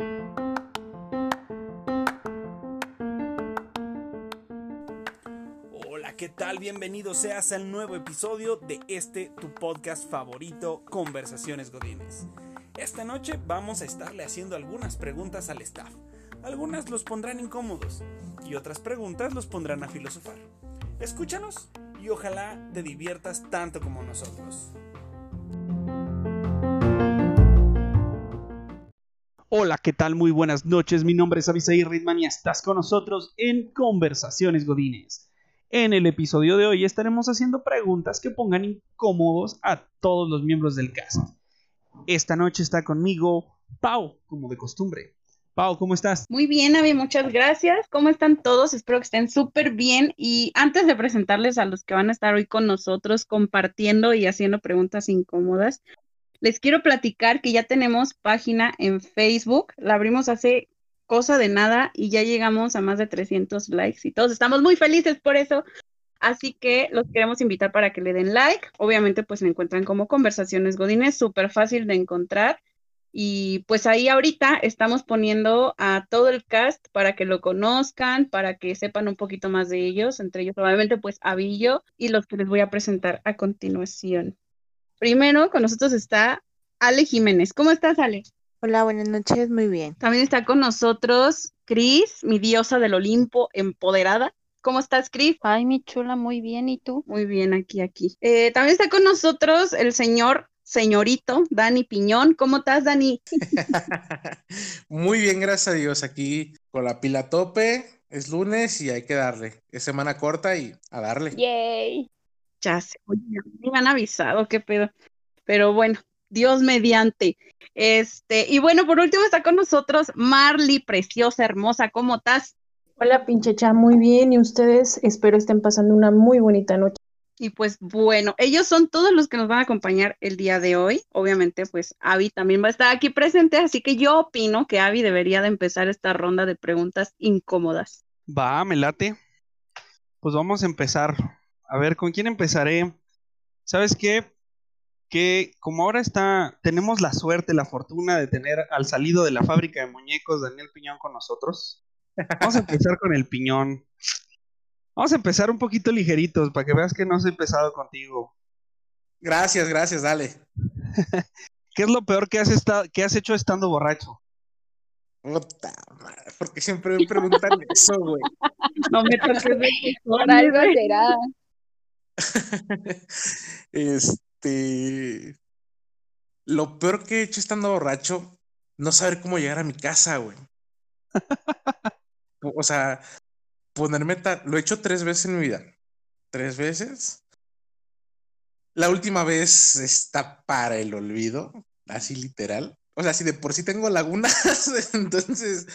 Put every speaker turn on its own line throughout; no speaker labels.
Hola, ¿qué tal? Bienvenido seas al nuevo episodio de este tu podcast favorito, Conversaciones Godines. Esta noche vamos a estarle haciendo algunas preguntas al staff. Algunas los pondrán incómodos y otras preguntas los pondrán a filosofar. Escúchanos y ojalá te diviertas tanto como nosotros. ¿Qué tal? Muy buenas noches. Mi nombre es Abisaí Ritman y estás con nosotros en Conversaciones Godines. En el episodio de hoy estaremos haciendo preguntas que pongan incómodos a todos los miembros del cast. Esta noche está conmigo Pau, como de costumbre. Pau, ¿cómo estás?
Muy bien, Avi, muchas gracias. ¿Cómo están todos? Espero que estén súper bien. Y antes de presentarles a los que van a estar hoy con nosotros compartiendo y haciendo preguntas incómodas, les quiero platicar que ya tenemos página en Facebook. La abrimos hace cosa de nada y ya llegamos a más de 300 likes y todos estamos muy felices por eso. Así que los queremos invitar para que le den like. Obviamente, pues se encuentran como Conversaciones Godines, súper fácil de encontrar. Y pues ahí ahorita estamos poniendo a todo el cast para que lo conozcan, para que sepan un poquito más de ellos, entre ellos obviamente pues Avillo y los que les voy a presentar a continuación. Primero con nosotros está Ale Jiménez. ¿Cómo estás, Ale?
Hola, buenas noches, muy bien.
También está con nosotros Cris, mi diosa del Olimpo, empoderada. ¿Cómo estás, Cris?
Ay, mi chula, muy bien. ¿Y tú?
Muy bien, aquí, aquí. Eh, también está con nosotros el señor, señorito, Dani Piñón. ¿Cómo estás, Dani?
muy bien, gracias a Dios. Aquí con la pila a tope. Es lunes y hay que darle. Es semana corta y a darle.
Yay.
Ya sé, oye, me han avisado, qué pedo. Pero bueno, Dios mediante. Este, y bueno, por último está con nosotros Marley, preciosa, hermosa, ¿cómo estás?
Hola, pinchecha, muy bien. Y ustedes espero estén pasando una muy bonita noche.
Y pues bueno, ellos son todos los que nos van a acompañar el día de hoy. Obviamente, pues Avi también va a estar aquí presente, así que yo opino que Avi debería de empezar esta ronda de preguntas incómodas.
Va, me late. Pues vamos a empezar. A ver, ¿con quién empezaré? ¿Sabes qué? Que como ahora está, tenemos la suerte, la fortuna de tener al salido de la fábrica de muñecos Daniel Piñón con nosotros. Vamos a empezar con el piñón. Vamos a empezar un poquito ligeritos para que veas que no soy pesado contigo.
Gracias, gracias, dale.
¿Qué es lo peor que has, estado, que has hecho estando borracho?
Puta madre, porque siempre me preguntan eso, güey.
No me toques de
Por algo será.
este. Lo peor que he hecho estando borracho, no saber cómo llegar a mi casa, güey. O sea, ponerme tal. Lo he hecho tres veces en mi vida. Tres veces. La última vez está para el olvido, así literal. O sea, si de por sí tengo lagunas, entonces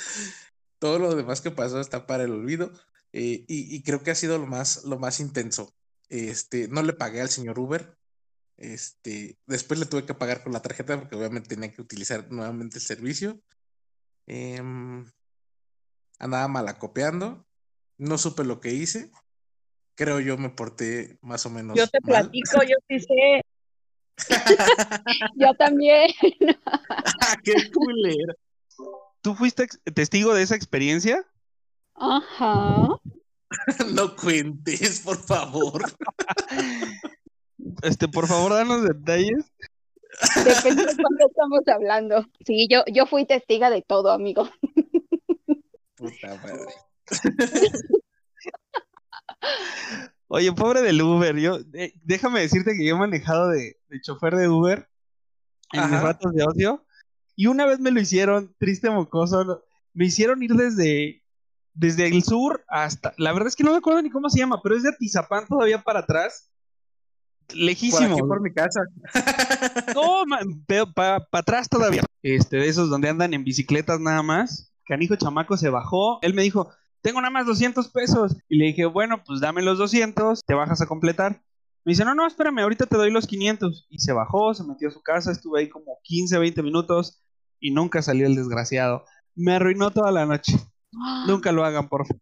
todo lo demás que pasó está para el olvido. Eh, y, y, creo que ha sido lo más, lo más intenso. Este, no le pagué al señor Uber. Este, después le tuve que pagar con la tarjeta porque obviamente tenía que utilizar nuevamente el servicio. Eh, andaba malacopeando, no supe lo que hice, creo yo me porté más o menos.
Yo te
mal.
platico, yo sí sé.
Yo también.
¡Qué culero!
¿Tú fuiste testigo de esa experiencia?
Ajá.
No cuentes, por favor.
Este, por favor, danos detalles.
Depende de cuándo estamos hablando. Sí, yo, yo fui testiga de todo, amigo.
Puta madre.
Oye, pobre del Uber, yo, eh, déjame decirte que yo he manejado de, de chofer de Uber en mis ratos de ocio y una vez me lo hicieron, triste mocoso, me hicieron ir desde, desde el sur hasta, la verdad es que no me acuerdo ni cómo se llama, pero es de Atizapán todavía para atrás,
Por
lejísimo.
aquí, por mi casa.
No, para atrás todavía. Este, de esos donde andan en bicicletas nada más. Canijo chamaco se bajó. Él me dijo, tengo nada más 200 pesos. Y le dije, bueno, pues dame los 200, te bajas a completar. Me dice, no, no, espérame, ahorita te doy los 500. Y se bajó, se metió a su casa, estuve ahí como 15, 20 minutos y nunca salió el desgraciado. Me arruinó toda la noche. Nunca lo hagan, por favor.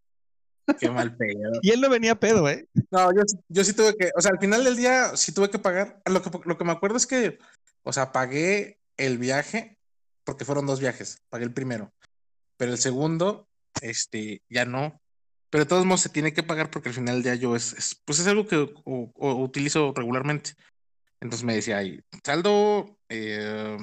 Qué mal pedo.
Y él no venía pedo, ¿eh?
No, yo, yo sí tuve que, o sea, al final del día sí tuve que pagar. Lo que, lo que me acuerdo es que, o sea, pagué el viaje porque fueron dos viajes, pagué el primero, pero el segundo, este, ya no. Pero de todos modos se tiene que pagar porque al final del día yo es, es- pues es algo que o- o utilizo regularmente. Entonces me decía ahí, saldo eh,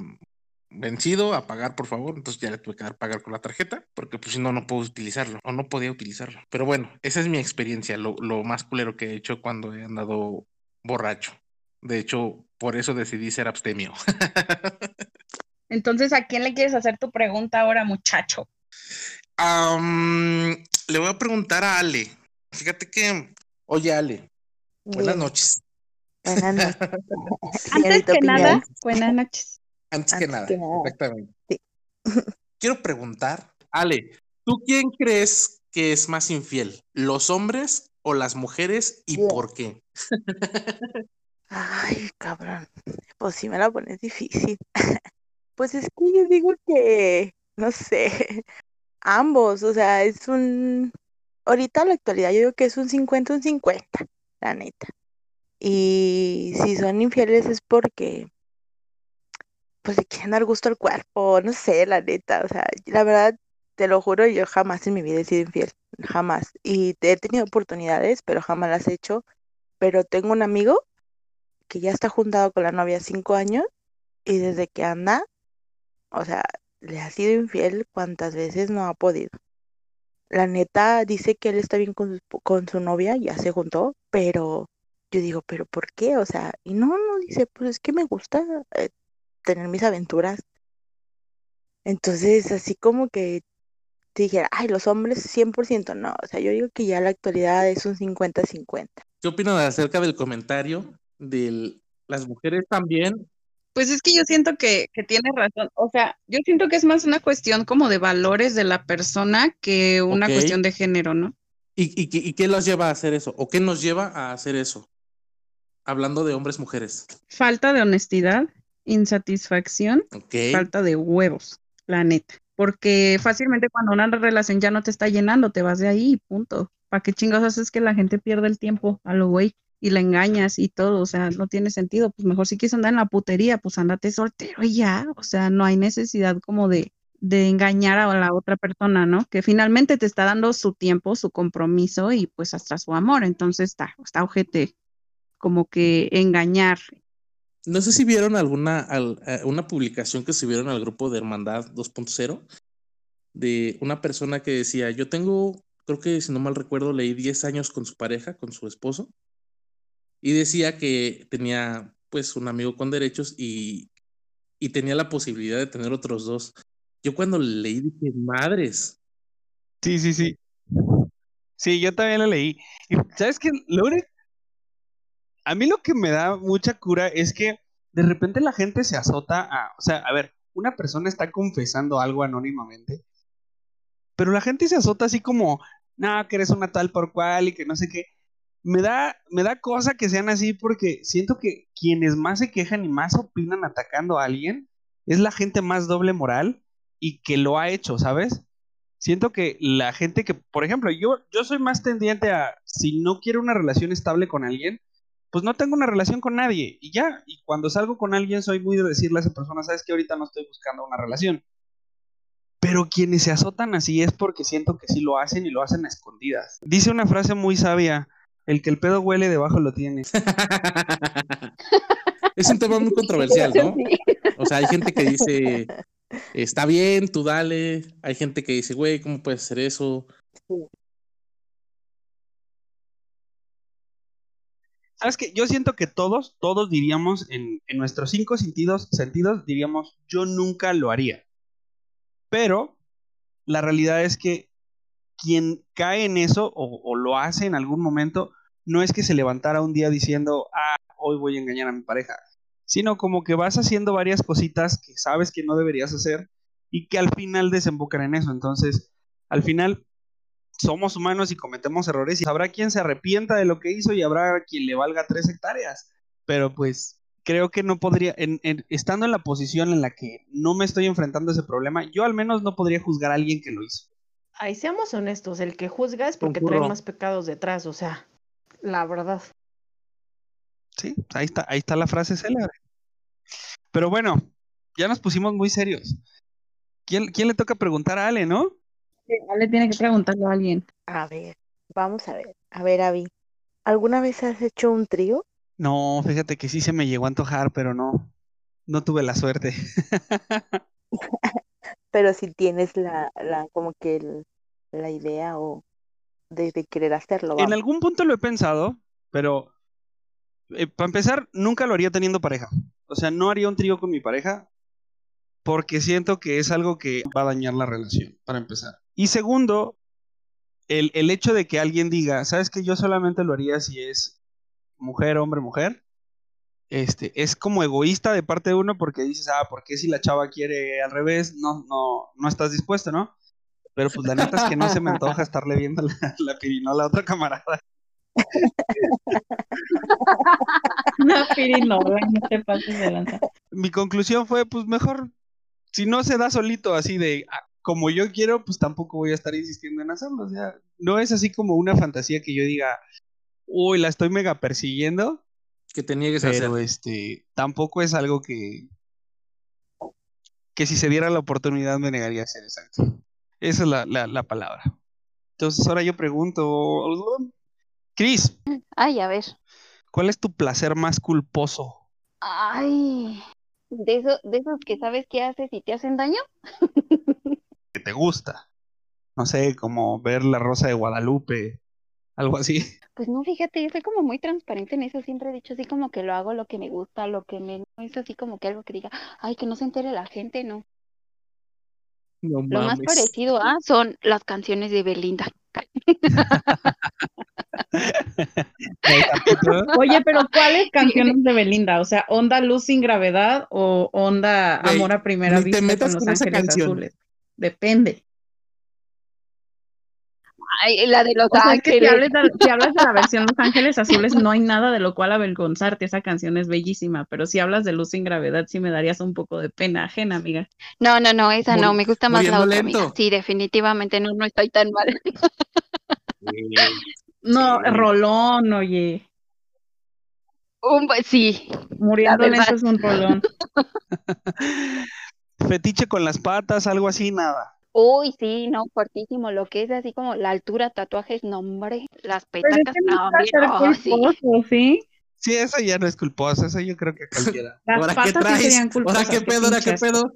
vencido, a pagar por favor. Entonces ya le tuve que dar pagar con la tarjeta, porque pues si no, no puedo utilizarlo, o no podía utilizarlo. Pero bueno, esa es mi experiencia, lo, lo más culero que he hecho cuando he andado borracho. De hecho, por eso decidí ser abstemio.
Entonces, ¿a quién le quieres hacer tu pregunta ahora, muchacho?
Am, le voy a preguntar a Ale. Fíjate que, oye Ale, buenas noches.
Buenas noches.
Antes que nada, buenas noches.
Antes que nada,
que nada.
exactamente.
Sí.
Quiero preguntar, Ale, ¿tú quién crees que es más infiel? ¿Los hombres o las mujeres y
Bien.
por qué?
Ay, cabrón. Pues sí me la pones difícil. Pues es que yo digo que, no sé, ambos, o sea, es un, ahorita en la actualidad yo digo que es un 50, un 50, la neta. Y si son infieles es porque, pues le quieren dar gusto al cuerpo, no sé, la neta, o sea, la verdad, te lo juro, yo jamás en mi vida he sido infiel, jamás. Y he tenido oportunidades, pero jamás las he hecho. Pero tengo un amigo que ya está juntado con la novia cinco años y desde que anda, o sea, le ha sido infiel cuantas veces no ha podido. La neta dice que él está bien con su, con su novia, ya se juntó, pero yo digo, ¿pero por qué? O sea, y no, no, dice, pues es que me gusta eh, tener mis aventuras. Entonces, así como que te dijera, ay, los hombres 100%, no, o sea, yo digo que ya la actualidad es un 50-50.
¿Qué opinan acerca del comentario de las mujeres también?
Pues es que yo siento que, que tienes razón. O sea, yo siento que es más una cuestión como de valores de la persona que una cuestión de género, ¿no?
¿Y, y, qué- y qué los lleva a hacer eso? ¿O qué nos lleva a hacer eso? Hablando de hombres, mujeres.
Falta de honestidad, insatisfacción, falta de huevos, la neta. Porque fácilmente cuando una relación ya no te está llenando, te vas de ahí y punto. ¿Para qué chingados haces que la gente pierda el tiempo a lo güey y la engañas y todo? O sea, no tiene sentido. Pues mejor si quieres andar en la putería, pues andate soltero y ya. O sea, no hay necesidad como de, de engañar a la otra persona, ¿no? Que finalmente te está dando su tiempo, su compromiso y pues hasta su amor. Entonces está, está ojete como que engañar.
No sé si vieron alguna al- eh, una publicación que subieron al grupo de Hermandad 2.0 de una persona que decía, yo tengo, creo que si no mal recuerdo, leí 10 años con su pareja, con su esposo, y decía que tenía pues un amigo con derechos y, y tenía la posibilidad de tener otros dos. Yo cuando leí dije, madres,
Sí, sí, sí. Sí, yo también lo leí. Y sabes qué, lo a mí lo que me da mucha cura es que de repente la gente se azota a, o sea, a ver, una persona está confesando algo anónimamente, pero la gente se azota así como, no, que eres una tal por cual y que no sé qué. Me da, me da cosa que sean así porque siento que quienes más se quejan y más opinan atacando a alguien es la gente más doble moral y que lo ha hecho, ¿sabes? Siento que la gente que, por ejemplo, yo, yo soy más tendiente a, si no quiero una relación estable con alguien, pues no tengo una relación con nadie y ya. Y cuando salgo con alguien soy muy de decirle a esa persona, sabes que ahorita no estoy buscando una relación. Pero quienes se azotan así es porque siento que sí lo hacen y lo hacen a escondidas. Dice una frase muy sabia, el que el pedo huele debajo lo tiene.
es un tema muy controversial, ¿no? O sea, hay gente que dice, está bien, tú dale. Hay gente que dice, güey, ¿cómo puedes hacer eso?
¿Sabes qué? Yo siento que todos, todos diríamos en, nuestros cinco sentidos, sentidos, diríamos, yo nunca lo haría. Pero la realidad es que quien cae en eso o, o lo hace en algún momento, no es que se levantara un día diciendo, ah, hoy voy a engañar a mi pareja, sino como que vas haciendo varias cositas que sabes que no deberías hacer y que al final desembocan en eso. Entonces, al final somos humanos y cometemos errores y habrá quien se arrepienta de lo que hizo y habrá quien le valga tres hectáreas. Pero pues creo que no podría, en, en- estando en la posición en la que no me estoy enfrentando a ese problema, yo al menos no podría juzgar a alguien que lo hizo.
Ay, seamos honestos, el que juzga es porque
Concurro.
trae más pecados detrás, o sea, la verdad.
Sí, ahí está, ahí está la frase célebre. Pero bueno, ya nos pusimos muy serios. ¿Quién, quién le toca preguntar a Ale, no?
Ale tiene que preguntarle a alguien.
A ver, vamos a ver. A ver, Avi, ¿alguna vez has hecho un trío?
No, fíjate que sí se me llegó a antojar, pero no. No tuve la suerte.
Pero si tienes la, la como que el- la idea o de, de querer hacerlo.
En algún punto lo he pensado, pero eh, para empezar, nunca lo haría teniendo pareja. O sea, no haría un trío con mi pareja porque siento que es algo que va a dañar la relación, para empezar. Y segundo, el, el hecho de que alguien diga, sabes que yo solamente lo haría si es mujer, hombre, mujer, este, es como egoísta de parte de uno porque dices, ah, ¿por qué si la chava quiere al revés? No, no, no estás dispuesto, ¿no? Pero pues la neta es que no se me antoja estarle viendo la, la pirinola a otra camarada.
No, pirinola, no te pases de lanza.
Mi conclusión fue, pues mejor, si no se da solito así de ah, como yo quiero, pues tampoco voy a estar insistiendo en hacerlo. O sea, no es así como una fantasía que yo diga, uy, la estoy mega persiguiendo,
Que te niegues a hacer.
pero este, tampoco es algo que, que si se diera la oportunidad me negaría a hacer exacto. Esa es la, la, la palabra. Entonces ahora yo pregunto, Cris,
Ay, a ver.
¿cuál es tu placer más culposo?
Ay, de eso, de esos que sabes qué haces y te hacen daño.
que te gusta. No sé, como ver la Rosa de Guadalupe, algo así.
Pues no, fíjate, yo soy como muy transparente en eso. Siempre he dicho así como que lo hago lo que me gusta, lo que me... No es así como que algo que diga, ay, que no se entere la gente, no.
No
Lo más parecido a son las canciones de Belinda.
Oye, pero ¿cuáles canciones de Belinda? O sea, ¿Onda Luz sin gravedad o Onda Amor a primera
ni te
vista
metas
con Los
con esa
Ángeles
canción.
Azules? Depende.
Ay, la de Los
O sea, es que si
Ángeles.
hablas, de, si hablas de la versión Los Ángeles Azules, no hay nada de lo cual avergonzarte. Esa canción es bellísima, pero si hablas de Luz sin gravedad, sí me darías un poco de pena ajena, amiga.
No, no, no, esa no, me gusta más la otra, amiga. Sí, definitivamente no, no estoy tan mal.
No,
Sí.
rolón, oye.
Un sí,
Muriendo
verdad.
lento es un rolón.
Fetiche con las patas, algo así, nada.
Uy, sí, no, fuertísimo. Lo que es así como la altura, tatuajes, nombre, las petacas,
que no
sí.
culposo, ¿sí?
Sí, eso ya no es culposo, eso yo creo que cualquiera.
Las
¿Ahora qué
patas sí
traes?
serían
¿Ahora qué pedo? ¿Ahora qué pedo?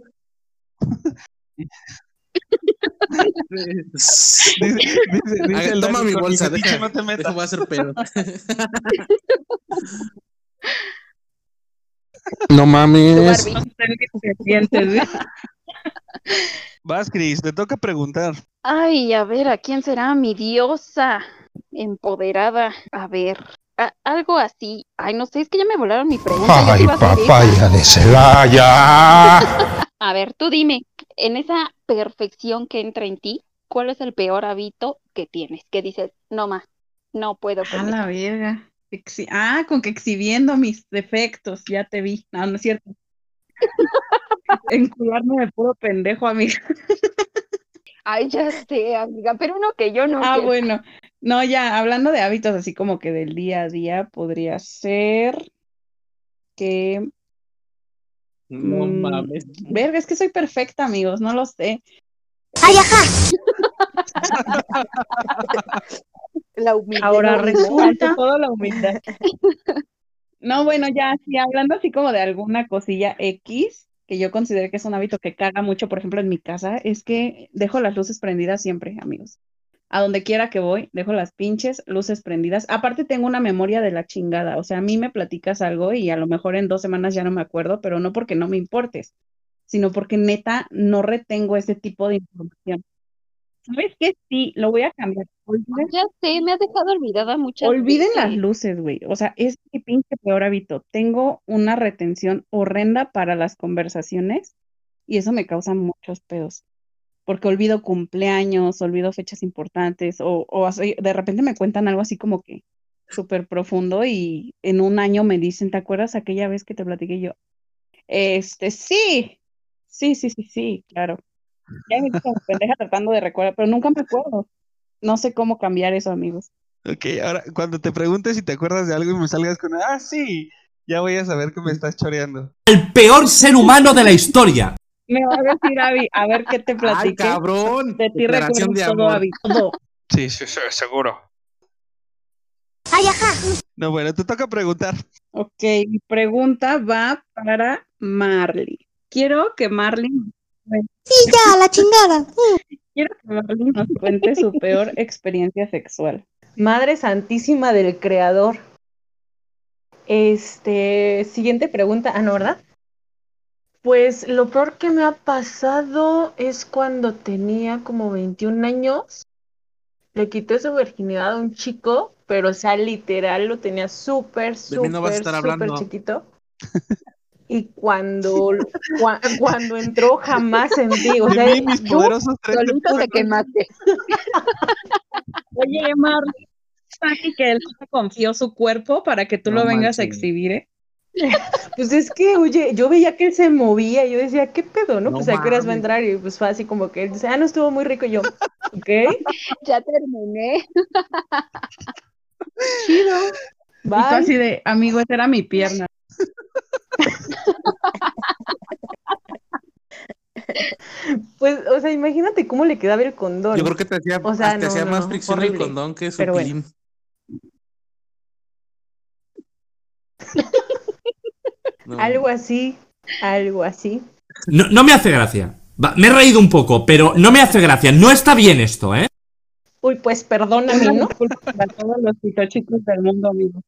Dice, dice- dice
toma mi bolsa, deja,
no te metas.
voy a hacer pedo.
siente, ¿sí?
Vas, Cris, te toca preguntar.
Ay, a ver, ¿a quién será mi diosa empoderada? A ver, a- algo así. Ay, no sé, es que ya me volaron mi pregunta.
Ay,
a
papaya de Celaya.
A ver, tú dime, en esa perfección que entra en ti, ¿cuál es el peor hábito que tienes? Que dices, no más, no puedo
A
con
la
esto"?
verga. Exhi- ah, con que exhibiendo mis defectos, ya te vi. No, no es cierto. Encularme de puro pendejo, amiga.
Ay, ya sé, amiga, pero uno que yo no
Ah, bueno. No, ya, hablando de hábitos así como que del día a día, podría ser que...
No
mm,
mames.
Verga, es que soy perfecta, amigos, no lo sé.
La humildad.
Ahora
la
resulta ante todo la humildad. No, bueno, ya, sí, hablando así como de alguna cosilla X, que yo considero que es un hábito que caga mucho, por ejemplo, en mi casa, es que dejo las luces prendidas siempre, amigos. A donde quiera que voy, dejo las pinches luces prendidas. Aparte tengo una memoria de la chingada, o sea, a mí me platicas algo y a lo mejor en dos semanas ya no me acuerdo, pero no porque no me importes, sino porque neta no retengo ese tipo de información. ¿Sabes qué? Sí, lo voy a cambiar. Olviden
Ya sé, me has dejado olvidada muchas
Olviden las luces, güey. O sea, es mi pinche peor hábito. Tengo una retención horrenda para las conversaciones y eso me causa muchos pedos. Porque olvido cumpleaños, olvido fechas importantes o, o así, de repente me cuentan algo así como que súper profundo y en un año me dicen, ¿te acuerdas aquella vez que te platiqué yo? Este, sí, sí, sí, sí, sí, claro. Ya me como pendeja tratando de recordar, pero nunca me acuerdo. No sé cómo cambiar eso, amigos.
Ok, ahora cuando te preguntes si te acuerdas de algo y me salgas con, ah, sí, ya voy a saber que me estás choreando.
el peor ser humano de la historia.
Me va a decir Abby, a ver qué te
¡Ay,
platiqué.
cabrón!
De ti
de
todo. Abby, todo.
Sí, sí, sí, seguro. No, bueno, te toca preguntar.
Ok, mi pregunta va para Marley. Quiero que Marley. Sí, ya, la chingada. Quiero que Marley nos cuente su peor experiencia sexual.
Madre Santísima del Creador. Este, siguiente pregunta. Ah, no, ¿verdad? Pues lo peor que me ha pasado es cuando tenía como 21 años. Le quité su virginidad a un chico, pero o sea, literal lo tenía súper,
no
súper, súper
hablando.
chiquito. Y cuando, cua- cuando entró jamás sentí, o sea,
mí, mis
yo
poderosos tres de
Solito te quemaste.
Oye, Marley, Saki, que él confió su cuerpo para que tú
No
lo vengas a exhibir, ¿eh?
Pues es que, oye, yo veía que él se movía, y yo decía, ¿qué pedo, no?
No
pues a qué horas va a entrar, y pues fue así como que él dice, ah, no estuvo muy rico, y yo, ok,
Ya terminé.
chido,
Y tú
bye.
así de, amigo, esa era mi pierna.
Pues, o sea, imagínate cómo le quedaba el condón.
Yo creo que te hacía,
O sea,
te
no,
hacía
no,
más
no,
fricción el condón que su
Pero bueno.
pilín. No.
Algo así, algo así.
No, no me hace gracia. Va, me he reído un poco, pero no me hace gracia. No está bien esto, ¿eh?
Uy, pues perdóname, ¿no?
para todos los chicos del mundo, amigo.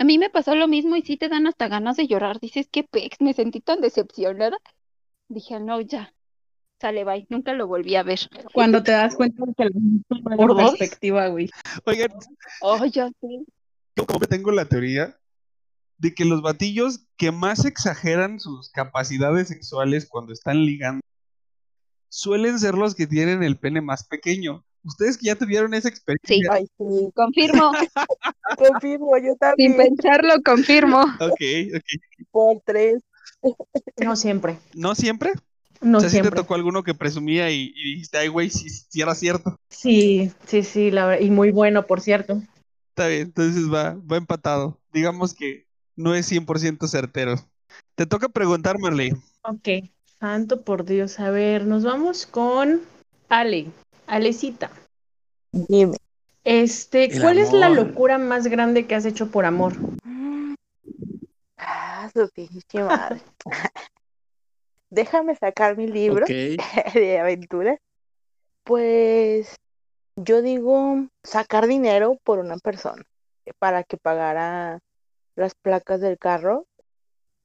A mí me pasó lo mismo y sí te dan hasta ganas de llorar. Dices, qué pex, me sentí tan decepcionada. Dije, no, ya. Sale, bye. Nunca lo volví a ver.
Cuando te das cuenta de que la
¿Por dos?
perspectiva, güey.
Oigan,
Oh, ya sé.
yo como que tengo la teoría de que los batillos que más exageran sus capacidades sexuales cuando están ligando suelen ser los que tienen el pene más pequeño. Ustedes que ya tuvieron esa experiencia.
Ay, sí,
Confirmo.
confirmo, yo
Sin
también.
pensarlo, confirmo.
Ok, ok.
Por tres.
No siempre,
¿No siempre?
no
o sea, si te
siempre.
tocó alguno que presumía y, y dijiste, ay, güey, si, si era cierto.
Sí, sí, sí, la verdad, y muy bueno, por cierto.
Está bien, entonces va, va empatado. Digamos que no es 100% certero. Te toca preguntar, Marley.
Ok, santo por Dios. A ver, nos vamos con Ale, Alecita.
Dime.
Este,
El
¿cuál es la locura más grande que has hecho por amor?
Ah, su pinche madre. Déjame sacar mi libro de aventuras. Pues yo digo sacar dinero por una persona para que pagara las placas del carro.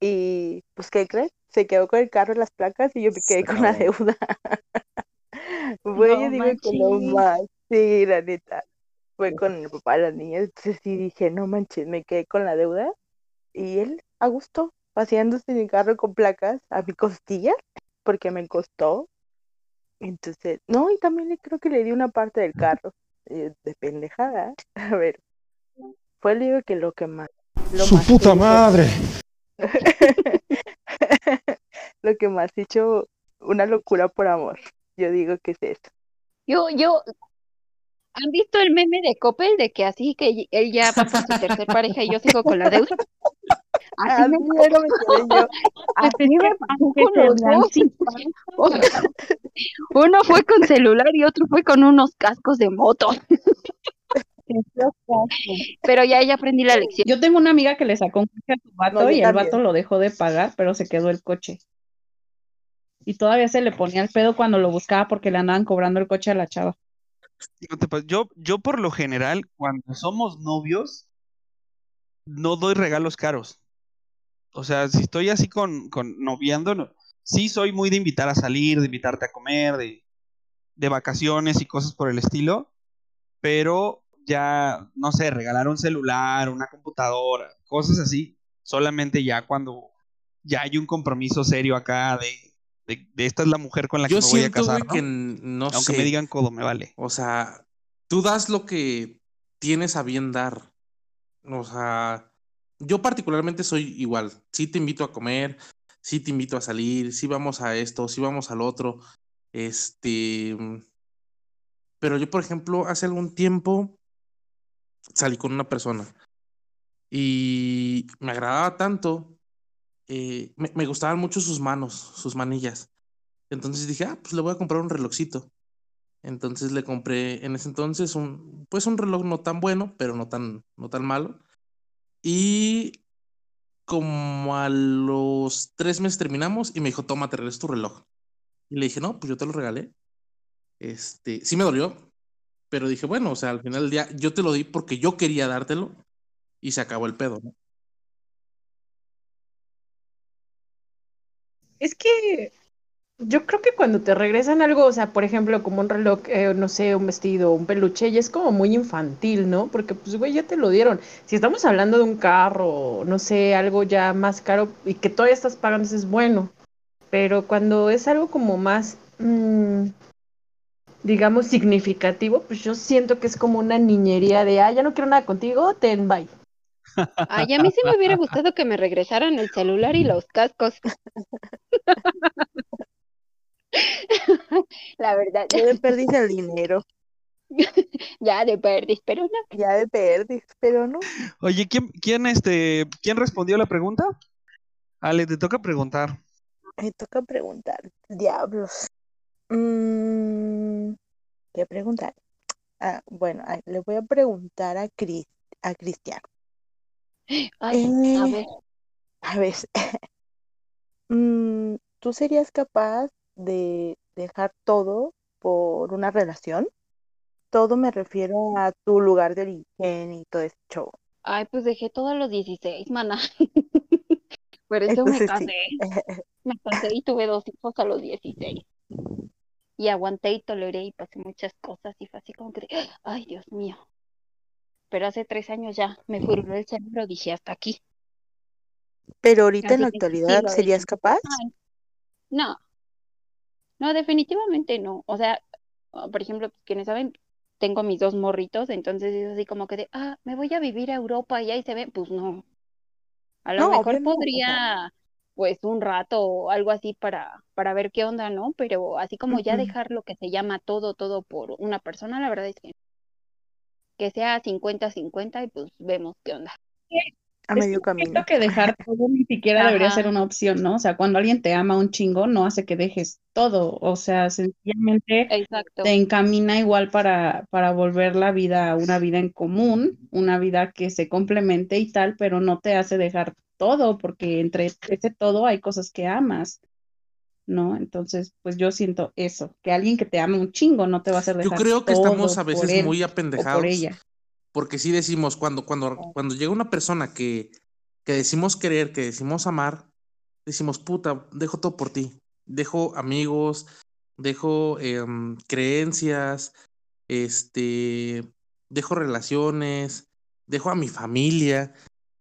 Y pues, ¿qué crees? Se quedó con el carro y las placas y yo me quedé con la
No.
deuda. Fue, yo
No
digo que lo
manches.
más, sí, la neta. Fue con el papá de la niña. Entonces sí dije, no manches, me quedé con la deuda. Y él, a gusto, paseándose en el carro con placas a mi costilla, porque me costó. Entonces, no, y también le creo que le di una parte del carro, eh, de pendejada. A ver, fue le digo que lo que más. Lo
Su
más
puta
hizo-
madre.
lo que más he hecho una locura por amor. Yo digo que es eso.
Yo, yo, ¿han visto el meme de Coppel de que así que él ya va por su tercer pareja y yo sigo con la deuda? Así me
era, me quedé yo.
Así me pasó con los dos. Uno fue con celular y otro fue con unos cascos de moto. Pero ya, ya aprendí la lección.
Yo tengo una amiga que le sacó un coche a su vato
No,
y el vato lo dejó de pagar, pero se quedó el coche. Y todavía se le ponía el pedo cuando lo buscaba porque le andaban cobrando el coche a la chava.
Yo, yo por lo general, cuando somos novios, no doy regalos caros. O sea, si estoy así con, con noviando, no- sí soy muy de invitar a salir, de invitarte a comer, de, de vacaciones y cosas por el estilo, pero ya, no sé, regalar un celular, una computadora, cosas así, solamente ya cuando ya hay un compromiso serio acá de, de, de esta es la mujer con la que
Yo
me voy a
siento,
casar,
güey,
¿no?
que n- no
Aunque
sé.
me digan codo, me vale.
O sea, tú das lo que tienes a bien dar. O sea, yo particularmente soy igual. Sí te invito a comer, sí te invito a salir, sí vamos a esto, sí vamos al otro. Este. Pero yo, por ejemplo, hace algún tiempo salí con una persona y me agradaba tanto. Eh, me, gustaban mucho sus manos, sus manillas. Entonces dije, ah, pues le voy a comprar un relojcito. Entonces le compré en ese entonces un, pues un reloj no tan bueno, pero no tan, no tan malo. Y como a los tres meses terminamos y me dijo, toma, te regreso tu reloj. Y le dije, no, pues yo te lo regalé. Este, sí me dolió, pero dije, bueno, o sea, al final del día yo te lo di porque yo quería dártelo y se acabó el pedo, ¿no?
Es que yo creo que cuando te regresan algo, o sea, por ejemplo, como un reloj, eh, no sé, un vestido, un peluche, ya es como muy infantil, ¿no? Porque, pues, güey, ya te lo dieron. Si estamos hablando de un carro, no sé, algo ya más caro y que todavía estás pagando, es bueno. Pero cuando es algo como más, mm, digamos, significativo, pues yo siento que es como una niñería de, ah, ya no quiero nada contigo, ten, bye.
Ay, a mí sí me hubiera gustado que me regresaran el celular y los cascos. La verdad,
Ya de perdis el dinero.
ya de perdis, pero no.
Ya de perdis, pero no.
Oye, ¿quién, quién, este, ¿quién respondió la pregunta? Ale, te toca preguntar.
Me toca preguntar. Diablos. Mm, ¿Qué preguntar? Ah, bueno, le voy a preguntar a, Cris, a Cristian.
Ay, a
Eh,
ver,
A ver, mm, ¿tú serías capaz de dejar todo por una relación? Todo me refiero a tu lugar de origen y todo ese show.
ay, pues dejé todo a los 16, mana. Por eso me
sí.
casé. Me casé y tuve dos hijos a los 16. Y aguanté y toleré y pasé muchas cosas y fue así como que, ay, Dios mío. Pero hace tres años ya me furuló el cerebro, dije hasta aquí.
Pero ahorita en la
sí
actualidad, ¿serías capaz?
Ay, no, no, definitivamente no. O sea, por ejemplo, quienes saben, tengo mis dos morritos, entonces es así como que de, ah, me voy a vivir a Europa y ahí se ve, pues no. A lo
No,
mejor
obvio no,
podría, pues, un rato o algo así para, para ver qué onda, ¿no? Pero así como ya dejar lo que se llama todo, todo por una persona, la verdad es que que sea 50-50 y pues vemos qué onda.
A
Es
medio
que siento
camino.
que dejar todo ni siquiera debería ser una opción, ¿no? O sea, cuando alguien te ama un chingo, no hace que dejes todo. O sea, sencillamente
exacto.
te encamina igual para, para volver la vida una vida en común, una vida que se complemente y tal, pero no te hace dejar todo, porque entre ese todo hay cosas que amas, ¿no? Entonces, pues yo siento eso, que alguien que te ama un chingo no te va a hacer
Yo
dejar
creo que estamos a veces
él
muy
o por
apendejados
ella.
porque sí decimos, cuando, cuando, cuando llega una persona que, que decimos querer, que decimos amar, decimos, puta, dejo todo por ti. Dejo amigos, dejo em, creencias, este, dejo relaciones, dejo a mi familia.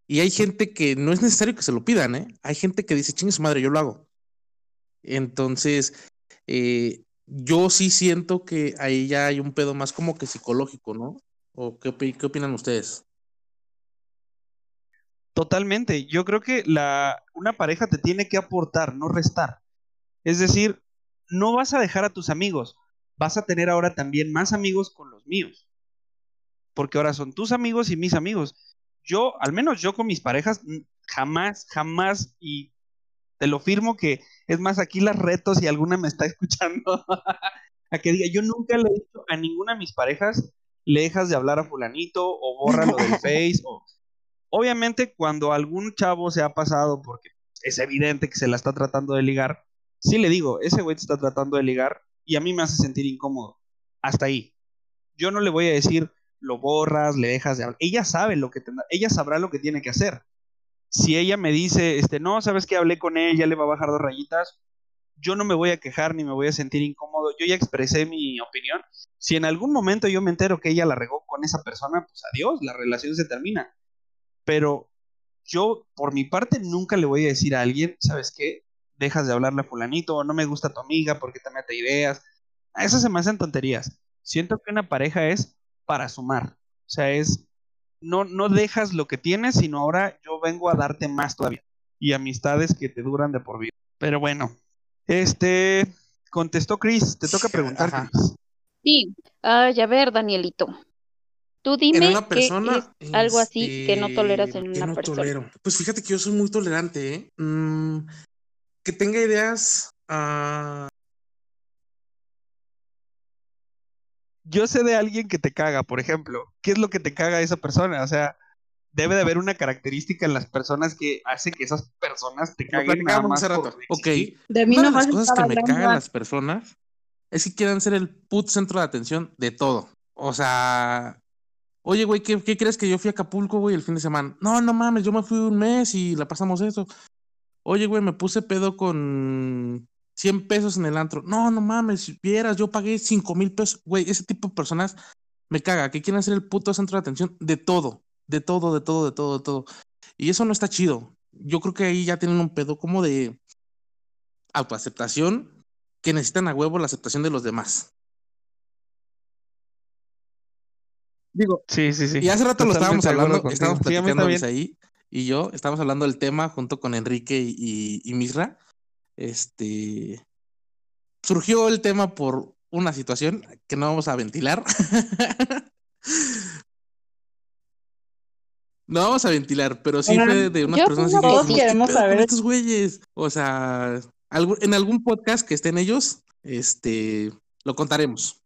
Y hay gente que no es necesario que se lo pidan, ¿eh? Hay gente que dice, chingue su madre, yo lo hago. Entonces, eh, yo sí siento que ahí ya hay un pedo más como que psicológico, ¿no? ¿O qué, qué opinan ustedes?
Totalmente. Yo creo que la, una pareja te tiene que aportar, no restar. Es decir, no vas a dejar a tus amigos, vas a tener ahora también más amigos con los míos, porque ahora son tus amigos y mis amigos. Yo, al menos yo con mis parejas, jamás, jamás, y te lo firmo que, es más, aquí las reto si alguna me está escuchando, a que diga, yo nunca le he dicho a ninguna de mis parejas, le dejas de hablar a fulanito o bórralo del Face, o obviamente cuando algún chavo se ha pasado, porque es evidente que se la está tratando de ligar, sí le digo, ese güey te está tratando de ligar y a mí me hace sentir incómodo. Hasta ahí. Yo no le voy a decir, lo borras, le dejas de hablar. Ella sabe lo que tendrá, ella sabrá lo que tiene que hacer. Si ella me dice, este, no, sabes que hablé con él, ya le va a bajar dos rayitas, yo no me voy a quejar ni me voy a sentir incómodo. Yo ya expresé mi opinión. Si en algún momento yo me entero que ella la regó con esa persona, pues adiós, la relación se termina. Pero yo, por mi parte, nunca le voy a decir a alguien, ¿sabes qué? Dejas de hablarle a fulanito, no me gusta tu amiga porque te mete ideas. Eso se me hacen tonterías. Siento que una pareja es para sumar. O sea, es, no, no dejas lo que tienes, sino ahora yo vengo a darte más todavía. Y amistades que te duran de por vida. Pero bueno, este, contestó Chris, te toca preguntar,
Ajá.
Chris.
Sí, ay, a ver, Danielito. Tú
En
dime
una
qué
persona,
es algo así que no toleras
este,
en
que
una
no
persona.
tolero. Pues fíjate que yo soy muy tolerante, ¿eh? Mm, que tenga ideas ah,
yo sé de alguien que te caga, por ejemplo. ¿Qué es lo que te caga a esa persona? O sea, debe de haber una característica en las personas que hace que esas personas te caguen nada más
hace
por
rato. Ok.
De mí
Una
no
de las cosas que me cagan las personas es que quieran ser el put centro de atención de todo. O sea, oye, güey, ¿qué, qué crees que yo fui a Acapulco, güey, el fin de semana? No, no mames, yo me fui un mes y la pasamos eso. Oye, güey, me puse pedo con 100 pesos en el antro. No, no mames, si vieras, yo pagué 5 mil pesos. Güey, ese tipo de personas me caga, que quieren ser el puto centro de atención de todo, de todo, de todo, de todo, de todo. Y eso no está chido. Yo creo que ahí ya tienen un pedo como de autoaceptación que necesitan a huevo la aceptación de los demás. Digo,
Sí, sí, sí.
y hace rato lo estábamos hablando, estábamos.
Sí,
platicando
también.
ahí y yo, estábamos hablando del tema junto con Enrique y, y, y Misra. Este surgió el tema por una situación que no vamos a ventilar. No vamos a ventilar, pero sí fue de unas personas que
Todos
sí.
dijimos, ¿qué
queremos saber.
estos güeyes? O sea, en algún podcast que estén ellos, este, lo contaremos.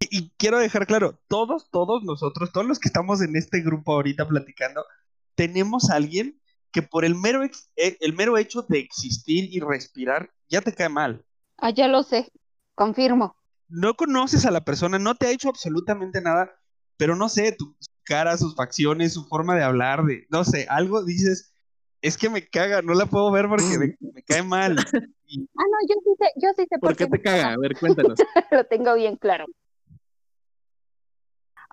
Y, y quiero dejar claro, todos, todos nosotros, todos los que estamos en este grupo ahorita platicando, tenemos a alguien que por el mero, ex- eh, el mero hecho de existir y respirar ya te cae mal.
Ah, ya lo sé. Confirmo.
No conoces a la persona, no te ha hecho absolutamente nada, pero no sé, tu cara, sus facciones, su forma de hablar, de, no sé, algo dices, es que me caga, no la puedo ver porque me, me cae mal. Y
Ah, no, yo sí sé, yo sí sé
¿Por qué te caga? A ver, cuéntanos.
lo tengo bien claro.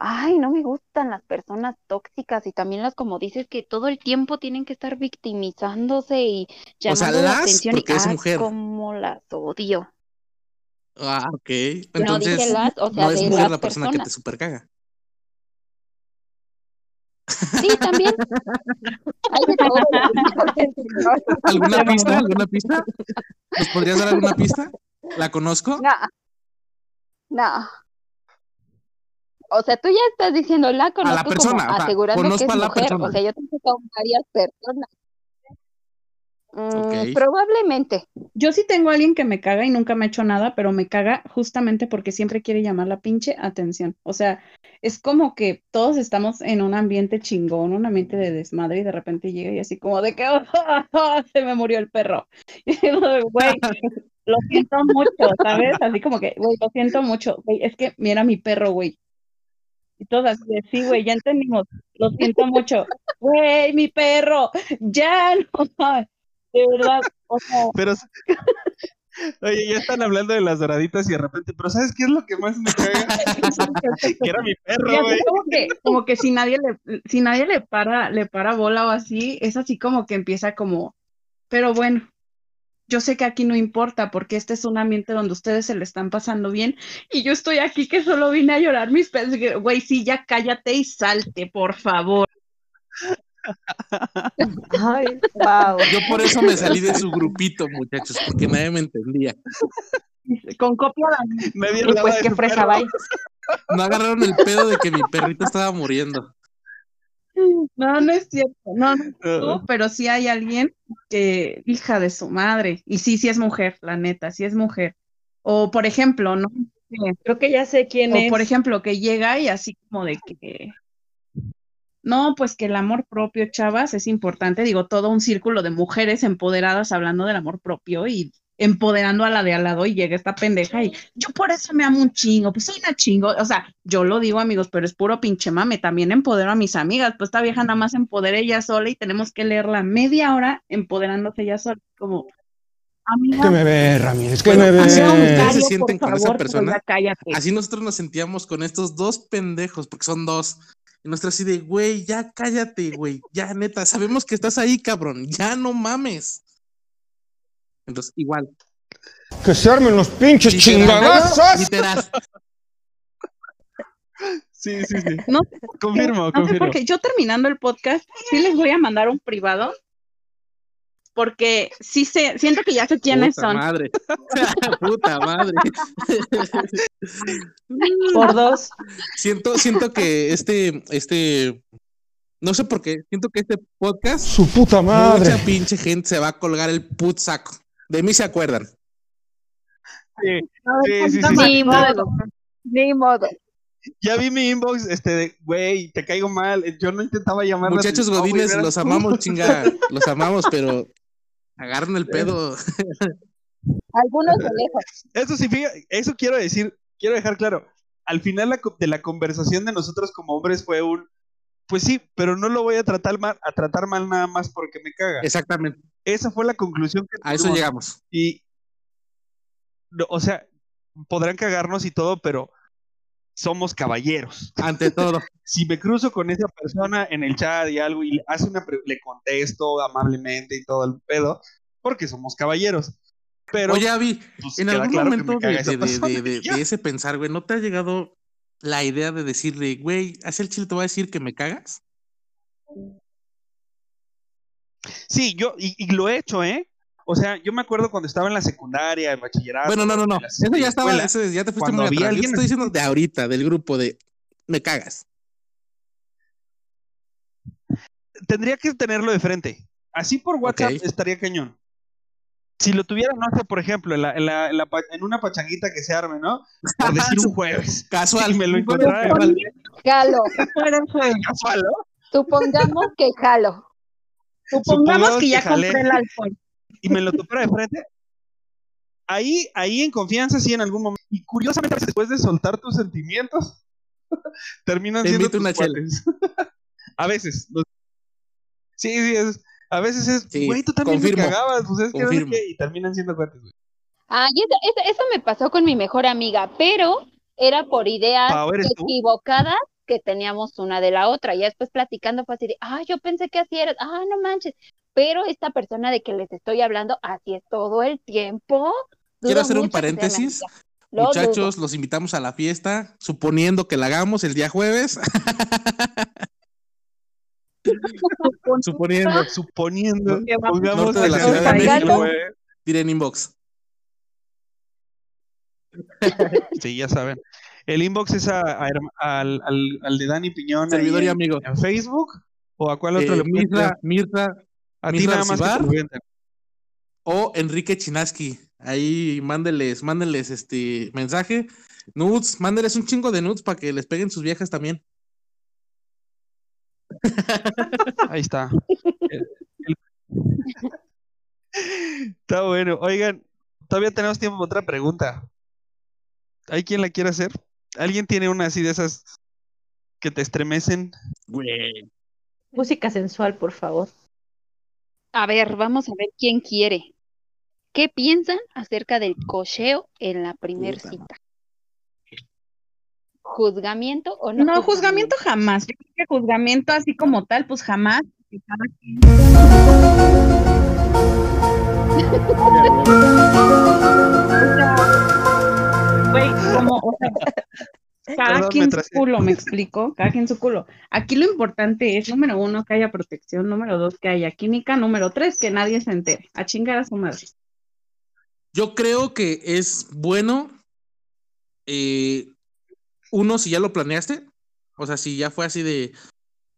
Ay, no me gustan las personas tóxicas y también las, como dices, que todo el tiempo tienen que estar victimizándose y
O sea,
llamando la
las,
atención y
es
ah,
mujer.
cómo las odio.
Ah, ok.
No
Entonces,
dije las, o sea,
no es mujer
las
la persona que te
personas.
super caga.
Sí, también.
¿Alguna pista? ¿Alguna pista? ¿Nos podrías dar alguna pista? ¿La conozco?
No. No. O sea, tú ya estás diciendo la conozco
persona,
como
o sea,
asegurando que es
a la
mujer.
persona.
O sea, yo tengo con varias personas. Mm. Probablemente.
Yo sí tengo a alguien que me caga y nunca me ha hecho nada, pero me caga justamente porque siempre quiere llamar la pinche atención. O sea, es como que todos estamos en un ambiente chingón, un ambiente de desmadre y de repente llega y así como de que se me murió el perro. Y digo, güey, lo siento mucho, ¿sabes? Así como que, güey, lo siento mucho, güey, es que mira mi perro, güey. Y todos así de, sí, güey, ya entendimos, lo siento mucho. Güey, mi perro, ya no. De verdad, o sea,
Pero, oye, ya están hablando de las doraditas y de repente, pero ¿sabes qué es lo que más me caga? que era mi perro, güey.
como que, como que si nadie le, si nadie le para, le para bola o así, es así como que empieza como, pero bueno, yo sé que aquí no importa porque este es un ambiente donde ustedes se le están pasando bien y yo estoy aquí que solo vine a llorar mis pedos. Güey, sí, ya cállate y salte, por favor.
Ay, wow.
Yo por eso me salí de su grupito, muchachos, porque nadie me entendía.
Con copia
Nadie
Y
hablaba
pues qué fresa.
No agarraron el pedo de que mi perrito estaba muriendo.
No, no es cierto, no, no, no, pero sí hay alguien que, hija de su madre, y sí, sí es mujer, la neta, sí es mujer. O por ejemplo, ¿no? Eh,
Creo que ya sé quién
O
es.
por ejemplo, que llega y así como de que, no, pues que el amor propio, chavas, es importante. Digo, todo un círculo de mujeres empoderadas hablando del amor propio y empoderando a la de al lado y llega esta pendeja y yo por eso me amo un chingo, pues soy una chingo. O sea, yo lo digo, amigos, pero es puro pinche mame. También empodero a mis amigas. Pues esta vieja nada más empodera ella sola y tenemos que leerla media hora empoderándose ella sola. Como, amiga,
Que me ve, Ramírez, que
Bueno,
me ve.
así como ustedes se sienten con esa
favor,
persona. Así nosotros nos sentíamos con estos dos pendejos, porque son dos. Y nosotros así de, güey, ya cállate, güey, ya neta, sabemos que estás ahí, cabrón, ya no mames. Entonces, igual.
Que se armen los pinches chingadazos.
Sí, sí, sí.
No,
Confirmo,
No
confirmo.
por qué. Yo terminando el podcast, sí les voy a mandar un privado. Porque sí sé, siento que ya sé quiénes
Puta
son.
madre. Puta madre.
Por dos.
siento, siento que este, este, no sé por qué, siento que este podcast,
Su puta madre.
mucha pinche gente se va a colgar el put saco. De mí se acuerdan.
Sí, sí, sí, sí,
Ni modo. Ni modo.
Ya vi mi inbox, este, de, güey, te caigo mal. Yo no intentaba llamar.
Muchachos godines, los amamos, chinga. Los amamos, pero agarren el pedo.
Algunos de lejos.
Eso sí, fíjate, eso quiero decir, quiero dejar claro. Al final la de la conversación de nosotros como hombres fue un, pues sí, pero no lo voy a tratar mal, a tratar mal nada más porque me caga.
Exactamente.
Esa fue la conclusión que
A eso llegamos.
Y, no, o sea, podrán cagarnos y todo, pero somos caballeros.
Ante todo.
Si me cruzo con esa persona en el chat y algo y le hace una le contesto amablemente y todo el pedo, porque somos caballeros. Pero
Oye, Avi,
pues,
en algún
claro
momento de ese pensar, güey, ¿no te ha llegado la idea de decirle, güey, hacia el chile te voy a decir que me cagas?
Sí, yo, y, y lo he hecho, ¿eh? O sea, yo me acuerdo cuando estaba en la secundaria, en bachillerato.
Bueno, no, no, no. Eso ya estaba, eso ya te fuiste muy atrás. Yo
alguien
estoy diciendo de ahorita, del grupo de me cagas.
Tendría que tenerlo de frente. Así por WhatsApp estaría cañón. Si lo tuviera, no sé, por ejemplo, en, la, en, la, en, la pa- en una pachanguita que se arme, ¿no? Por decir un jueves.
Casual.
Me lo
jueves
encontrara.
casual.
Supongamos que jalo.
Supongamos que ya
jalé
compré el alcohol.
y me lo topara de frente. Ahí, ahí en confianza, sí, en algún momento. Y curiosamente, después de soltar tus sentimientos, terminan
Te
siendo tus
una
a veces. los- Sí, sí, es. A veces es,
Sí,
güey, tú también
confirmo,
me cagabas, pues es que no sé
confirmo.
qué, y terminan siendo cuates, güey.
Ah, y eso, eso- eso me pasó con mi mejor amiga, pero era por ideas
Pau, ¿eres tú?
Que teníamos una de la otra. Ya después platicando fue así de, ah, yo pensé que así era, ah, no manches. Pero esta persona de que les estoy hablando, así es todo el tiempo.
Quiero hacer un paréntesis.
Lo
Muchachos,
dudo.
los invitamos a la fiesta, suponiendo que la hagamos el día jueves. suponiendo.
Suponiendo,
Que
de la Ciudad de
México.
Tiren inbox.
Sí, ya saben. El inbox es a- a herma- al, de Dani Piñón.
Servidor y
en-
amigo.
¿En Facebook? ¿O a cuál otro
Eh,
le dar?
Mirza
A ti nada más que te
o Enrique Chinaski. Ahí mándenles, mándenles este mensaje. Nudes, mándenles un chingo de nudes para que les peguen sus viejas también.
Ahí está. Está bueno. Oigan, todavía tenemos tiempo para otra pregunta. ¿Hay quien la quiera hacer? ¿Alguien tiene una así de esas que te estremecen?
Güey.
Música sensual, por favor.
A ver, vamos a ver quién quiere. ¿Qué piensan acerca del cocheo en la primer
Puta
cita? ¿Juzgamiento o no?
No, juzgamiento jamás. Yo creo que juzgamiento así como tal, pues jamás. porque cada quien- Güey, como, o sea, cada
Perdón,
quien su culo, me explico, cada quien su culo. Aquí lo importante es, número uno, que haya protección, número dos, que haya química, número tres, que nadie se entere. A chingar a su madre.
Yo creo que es bueno, eh, uno, si ya lo planeaste, o sea, si ya fue así de,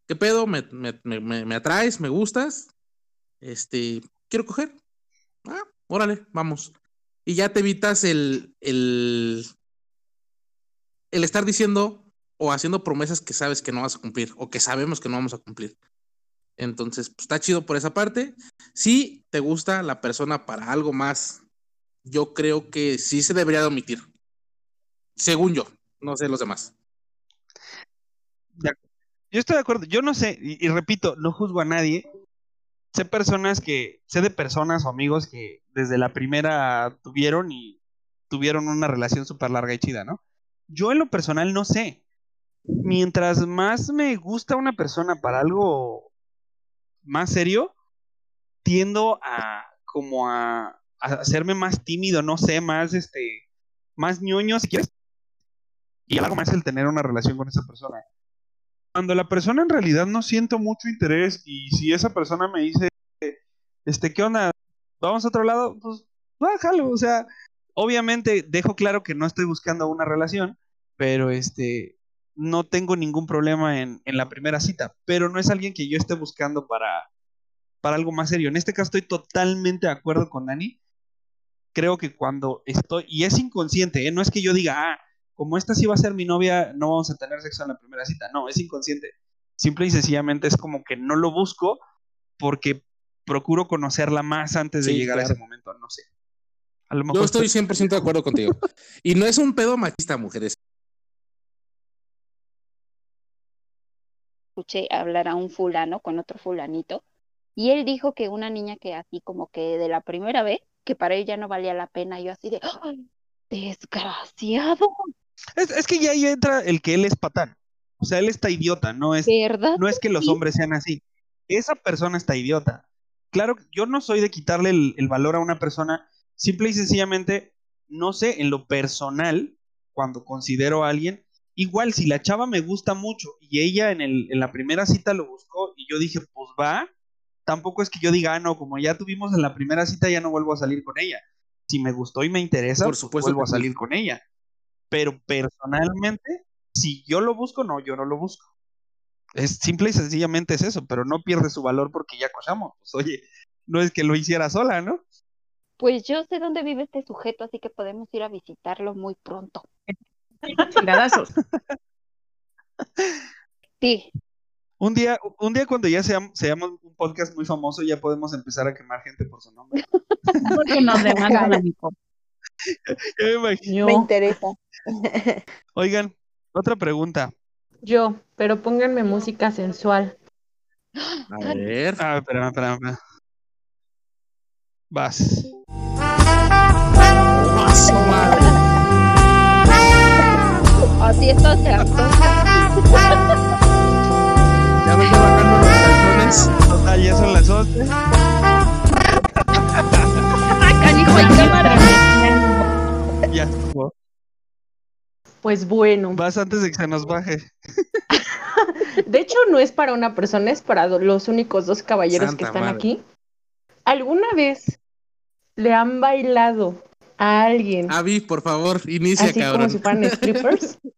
¿qué pedo? Me, me, me, me- me atraes, me gustas, este, quiero coger. Ah, órale, vamos. Y ya te evitas el, el, el estar diciendo o haciendo promesas que sabes que no vas a cumplir o que sabemos que no vamos a cumplir. Entonces, pues está chido por esa parte. Si te gusta la persona para algo más, yo creo que sí se debería de omitir. Según yo, no sé los demás.
Yo estoy de acuerdo. Yo no sé, y, y repito, no juzgo a nadie. Sé personas que, sé de personas o amigos que desde la primera tuvieron y tuvieron una relación súper larga y chida, ¿no? Yo en lo personal no sé. Mientras más me gusta una persona para algo más serio, tiendo a como a, hacerme más tímido, no sé, más este, más ñoño si quieres. Y algo más el tener una relación con esa persona cuando la persona en realidad no siento mucho interés y si esa persona me dice, este, ¿qué onda? ¿Vamos a otro lado? Pues, bájalo, o sea, obviamente dejo claro que no estoy buscando una relación, pero este, no tengo ningún problema en, en la primera cita, pero no es alguien que yo esté buscando para, para algo más serio. En este caso estoy totalmente de acuerdo con Dani. creo que cuando estoy, y es inconsciente, ¿eh? no es que yo diga, ah, como esta sí va a ser mi novia, no vamos a tener sexo en la primera cita. No, es inconsciente. Simple y sencillamente es como que no lo busco porque procuro conocerla más antes de
Sí,
llegar a ese momento, no sé. A lo mejor
Yo estoy 100% de acuerdo contigo. Y no es un pedo machista, mujeres.
escuché hablar a un fulano con otro fulanito y él dijo que una niña que así como que de la primera vez, que para él ya no valía la pena, yo así de, ¡ay, desgraciado!
Es, es que ya ahí entra el que él es patán. O sea, él está idiota, no es,
¿Verdad?
no es que los hombres sean así. Esa persona está idiota. Claro, yo no soy de quitarle el, el valor a una persona, simple y sencillamente, no sé, en lo personal, cuando considero a alguien, igual si la chava me gusta mucho y ella en, el, en la primera cita lo buscó y yo dije, pues va, tampoco es que yo diga, ah, no, como ya tuvimos en la primera cita, ya no vuelvo a salir con ella. Si me gustó y me interesa,
Por
pues
supuesto
vuelvo a salir con ella. Pero personalmente, si yo lo busco, no, yo no lo busco. Es simple y sencillamente es eso, pero no pierde su valor porque ya cochamos. Pues oye, no es que lo hiciera sola, ¿no?
Pues yo sé dónde vive este sujeto, así que podemos ir a visitarlo muy pronto.
Chingadazos.
Sí,
Un día, un día cuando ya seamos, seamos un podcast muy famoso, ya podemos empezar a quemar gente por su nombre.
Porque nos demandan, amigo.
Ya me imagino.
Me interesa.
Oigan, otra pregunta.
yo, pero pónganme música sensual.
A ver.
Ah, espérame, espérame, espérame. Vas.
¡Ah, su madre!
así esto se.
Ya me estoy bajando los calzones.
Total, ya son las 11. Ya.
Pues bueno,
Vas antes de que se nos baje.
de hecho no es para una persona, es para los únicos dos caballeros que están
madre.
aquí. ¿Alguna vez le han bailado a alguien
Avi, por favor, inicia,
así como
cabrón.
si fueran strippers?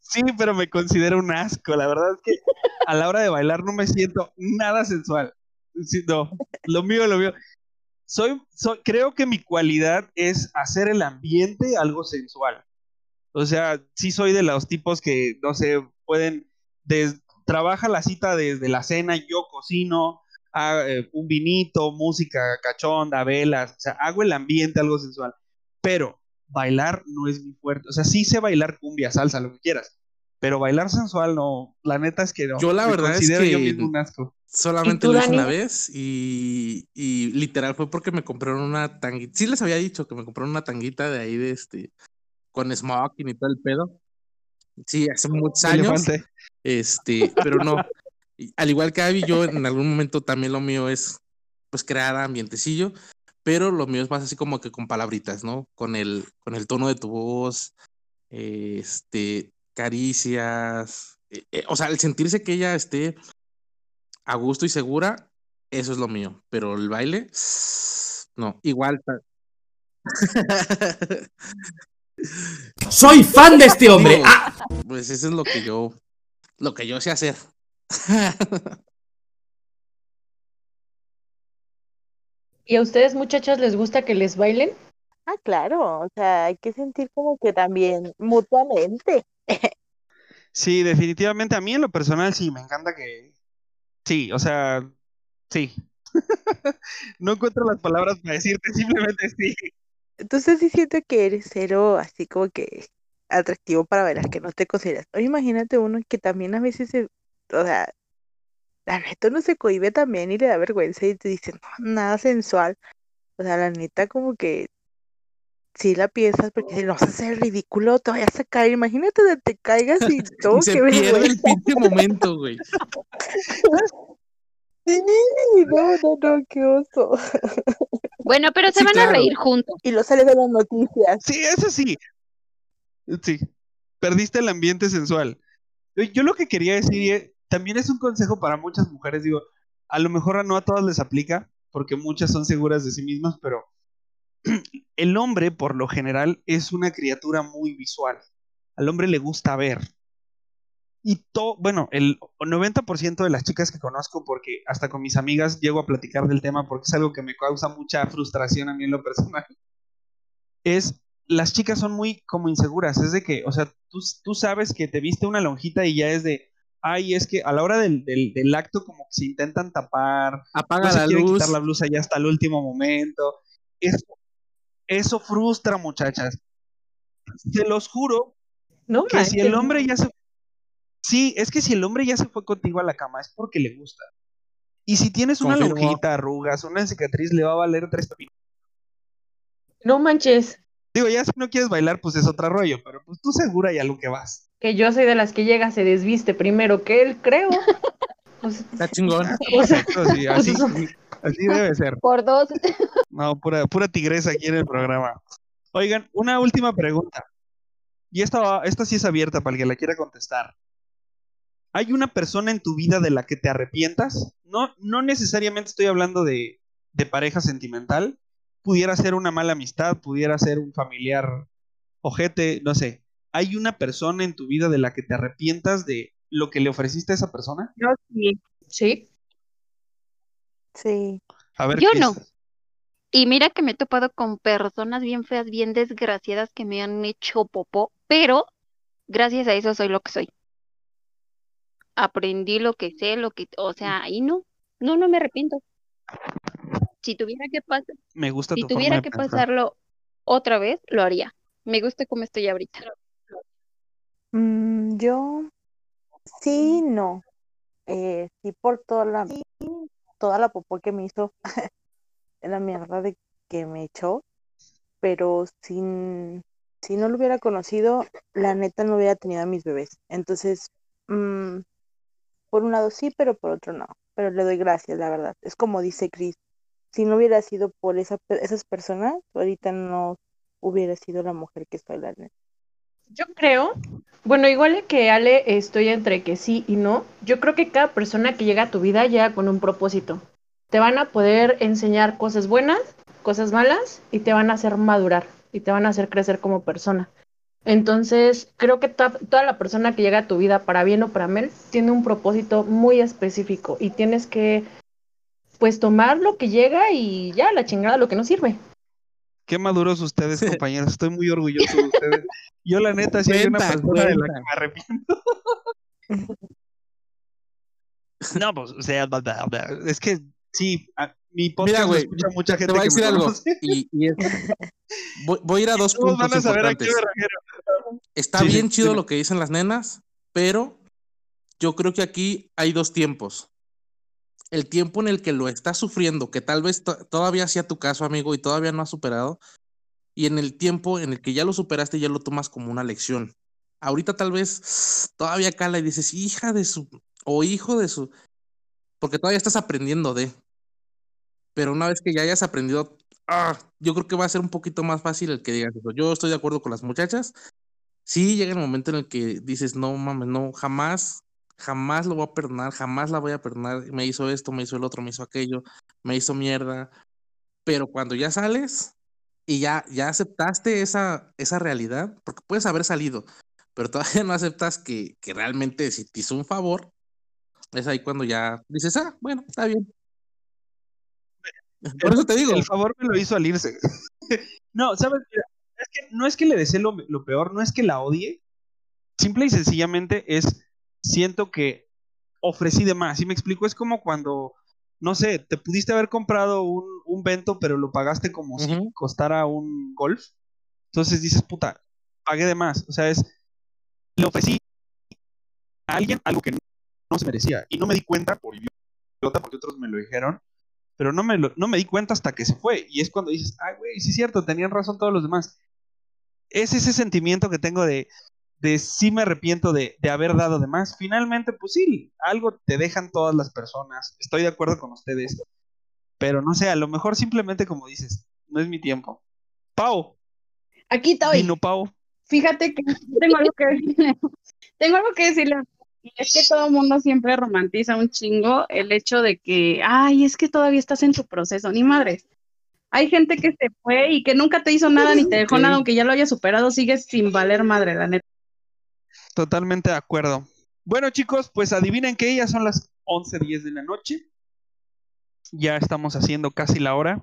Sí, pero me considero un asco. La verdad es que a la hora de bailar no me siento nada sensual. No, lo mío, lo mío. Soy, creo que mi cualidad es hacer el ambiente algo sensual. O sea, sí soy de los tipos que, no sé, pueden, trabaja la cita desde la cena, yo cocino, ah, eh, un vinito, música cachonda, velas, o sea, hago el ambiente algo sensual. Pero bailar no es mi fuerte. O sea, sí sé bailar cumbia, salsa, lo que quieras. Pero bailar sensual no, la neta es que no.
Yo la
Me
verdad es
considero yo
que-
mismo un asco.
Solamente
¿Y tú,
lo hice una vez y, y literal fue porque me compraron una tanguita. Sí les había dicho que me compraron una tanguita de ahí de este con smoking y todo el pedo. Sí, hace muchos años.
Elefante.
Este, pero no. Al igual que Abby, yo en algún momento también lo mío es pues crear ambientecillo, pero lo mío es más así como que con palabritas, ¿no? Con el, con el tono de tu voz, este, caricias, eh, eh, o sea, el sentirse que ella esté a gusto y segura, eso es lo mío, pero el baile, no, igual.
Soy fan de este hombre.
Digo,
Ah,
Pues eso es lo que yo, lo que yo sé hacer.
¿Y a ustedes, muchachas, les gusta que les bailen?
Ah, claro, o sea, hay que sentir como que también mutuamente.
Sí, definitivamente. A mí en lo personal sí, me encanta que. Sí, o sea, sí. no encuentro las palabras para decirte, simplemente sí.
Entonces sí siento que eres cero así como que atractivo para bailar, que no te consideras. Oye, imagínate uno que también a veces se, o sea, la neta uno se cohíbe también y le da vergüenza y te dice, no, nada sensual. O sea, la neta como que sí la piensas porque si no vas a hacer ridículo, te vayas a caer. Imagínate que te caigas y todo,
se
qué
pierde el pinche momento, güey.
Sí, no, no, no, qué oso.
Bueno, pero se
Sí,
van a reír juntos.
Y lo sale de las noticias.
Sí, eso sí. Sí. Perdiste el ambiente sensual. Yo, yo lo que quería decir eh, también es un consejo para muchas mujeres. Digo, a lo mejor no a todas les aplica, porque muchas son seguras de sí mismas, pero el hombre, por lo general, es una criatura muy visual. Al hombre le gusta ver. Y todo, bueno, el 90% de las chicas que conozco, porque hasta con mis amigas llego a platicar del tema porque es algo que me causa mucha frustración a mí en lo personal, es las chicas son muy como inseguras, es de que, o sea, tú, tú sabes que te viste una lonjita y ya es de, ay, es que a la hora del, del, del acto como que se intentan tapar,
Apaga
no se
la luz.
quitar la blusa ya hasta el último momento. Eso, eso frustra, muchachas. Se los juro
No
que si el hombre ya se... Sí, es que si el hombre ya se fue contigo a la cama es porque le gusta. Y si tienes una
Confirmo.
lonjita, arrugas, una cicatriz, le va a valer tres pepinos.
No manches.
Digo, ya si no quieres bailar, pues es otro rollo, pero pues tú segura y a lo que vas.
Que yo soy de las que llega, se desviste primero que él, creo.
Está chingón.
o sea,
sí, así, así debe ser.
Por dos.
No, pura, pura tigresa aquí en el programa. Oigan, una última pregunta. Y esta, esta sí es abierta para el que la quiera contestar. ¿Hay una persona en tu vida de la que te arrepientas? No, no necesariamente estoy hablando de, de pareja sentimental. Pudiera ser una mala amistad, pudiera ser un familiar ojete, no sé. ¿Hay una persona en tu vida de la que te arrepientas de lo que le ofreciste a esa persona?
Yo sí.
sí.
Sí.
A ver,
Yo no. Y mira que me he topado con personas bien feas, bien desgraciadas que me han hecho popó, pero gracias a eso soy lo que soy. Aprendí lo que sé, lo que, o sea, ahí no, no, no me arrepiento. Si tuviera que pasar,
Me gusta
si tuviera que
pensar.
pasarlo otra vez, lo haría. Me gusta como estoy ahorita.
Mm, yo sí, no. Eh, sí por toda la toda la popó que me hizo la mierda de que me echó, pero sin si no lo hubiera conocido, la neta no hubiera tenido a mis bebés. Entonces, mm, por un lado sí, pero por otro no. Pero le doy gracias, la verdad. Es como dice Chris, si no hubiera sido por esa, esas personas, ahorita no hubiera sido la mujer que soy, la neta.
Yo creo, bueno, igual que Ale, estoy entre que sí y no. Yo creo que cada persona que llega a tu vida llega con un propósito. Te van a poder enseñar cosas buenas, cosas malas, y te van a hacer madurar, y te van a hacer crecer como persona. Entonces, creo que to- toda la persona que llega a tu vida, para bien o para mal, tiene un propósito muy específico, y tienes que, pues, tomar lo que llega y ya, la chingada, lo que no sirve.
Qué maduros ustedes, compañeros. Estoy muy orgulloso de ustedes. Yo, la neta, sí hay una
Cuenta,
persona de la que me arrepiento. No, pues, o sea, bla, bla, bla. es que sí, a- mi podcast
Mira, güey,
escucha mucha
te
gente
voy a decir algo. Y, y es- voy, voy a ir a dos puntos
van a saber a qué
importantes. Está
Sí, sí,
bien chido lo que dicen las nenas, pero yo creo que aquí hay dos tiempos. El tiempo en el que lo estás sufriendo, que tal vez to- todavía sea tu caso, amigo, y todavía no has superado, y en el tiempo en el que ya lo superaste ya lo tomas como una lección. Ahorita tal vez todavía cala y dices, hija de su, o hijo de su, porque todavía estás aprendiendo de. Pero una vez que ya hayas aprendido, ah, yo creo que va a ser un poquito más fácil el que digas eso. Yo estoy de acuerdo con las muchachas. Sí, llega el momento en el que dices, no mames, no, jamás, jamás lo voy a perdonar, jamás la voy a perdonar. Me hizo esto, me hizo el otro, me hizo aquello, me hizo mierda. Pero cuando ya sales y ya, ya aceptaste esa, esa realidad, porque puedes haber salido, pero todavía no aceptas que, que realmente si te hizo un favor, es ahí cuando ya dices, ah, bueno, está bien. Por eso te digo,
El favor me lo hizo al irse. no, ¿sabes? Mira, es que no es que le desee lo, lo peor, no es que la odie. Simple y sencillamente es, siento que ofrecí de más. ¿Sí me explico? Es como cuando, no sé, te pudiste haber comprado un, un vento, pero lo pagaste como si
Ujú.
costara un golf. Entonces dices, puta, pagué de más. O sea, es, le ofrecí a alguien algo que no, no se merecía. Y no me di cuenta por idiota, porque otros me lo dijeron pero no me, lo- no me di cuenta hasta que se fue. Y es cuando dices, ay, güey, sí es cierto, tenían razón todos los demás. Es ese sentimiento que tengo de, de sí me arrepiento de, de haber dado de más. Finalmente, pues sí, algo te dejan todas las personas. Estoy de acuerdo con ustedes. Pero no sé, a lo mejor simplemente como dices, no es mi tiempo. Pau,
Aquí estoy.
vino Pau.
Fíjate que tengo algo que decirle. tengo algo que decirle. Y es que todo el mundo siempre romantiza un chingo el hecho de que, ay, es que todavía estás en tu proceso, ni madres. Hay gente que se fue y que nunca te hizo nada ni te dejó nada, aunque ya lo haya superado, sigues sin valer madre, la neta.
Totalmente de acuerdo. Bueno, chicos, pues adivinen que ya son las 11:10 de la noche. Ya estamos haciendo casi la hora.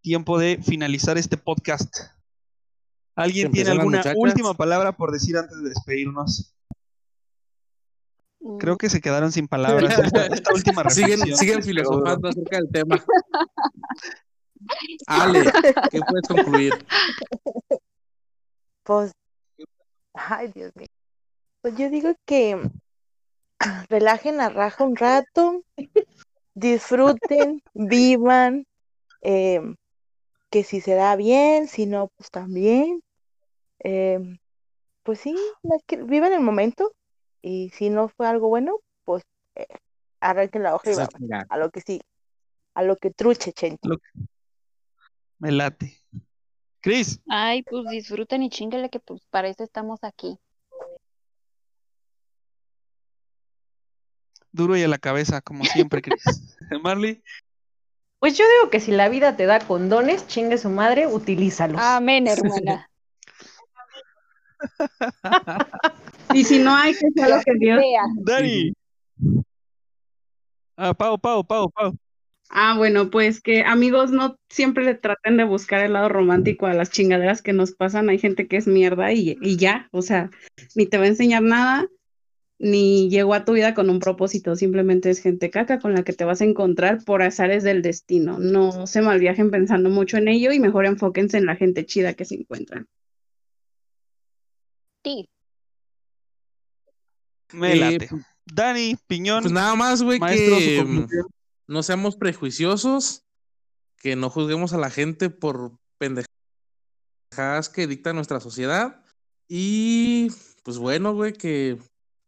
Tiempo de finalizar este podcast. ¿Alguien tiene alguna última palabra por decir antes de despedirnos?
Mm,
Creo que se quedaron sin palabras esta, esta última
Siguen,
reflexión.
siguen filosofando acerca del tema. Ale, ¿qué puedes concluir?
Pues, ay, Dios mío. Pues yo digo que relajen la raja un rato, disfruten, vivan, em, que si se da bien, si no, pues también. Em, pues sí, que vivan el momento y si no fue algo bueno, pues eh, arranquen la hoja y
Eso es
vamos a lo que sí, a lo que truche, Chente.
Me late. Cris,
Ay, pues disfruten y chingale que pues para eso estamos aquí.
Duro y a la cabeza, como siempre, Cris. Marley,
Pues yo digo que si la vida te da condones, chingue su madre, utilízalos.
Amén, hermana.
Y si no hay que sea lo que Dios.
Dani. Ah, Pau, Pau, Pau, Pau.
Ah, bueno, pues que amigos no siempre le traten de buscar el lado romántico a las chingaderas que nos pasan. Hay gente que es mierda y, y ya, o sea, ni te va a enseñar nada, ni llegó a tu vida con un propósito, simplemente es gente caca con la que te vas a encontrar por azares del destino. No se malviajen pensando mucho en ello y mejor enfóquense en la gente chida que se encuentran.
Sí.
Me
Eh,
late. Dani, Piñón,
Pues nada más, güey, que mm, no seamos prejuiciosos, que no juzguemos a la gente por pendejadas que dicta nuestra sociedad. Y pues bueno, güey, que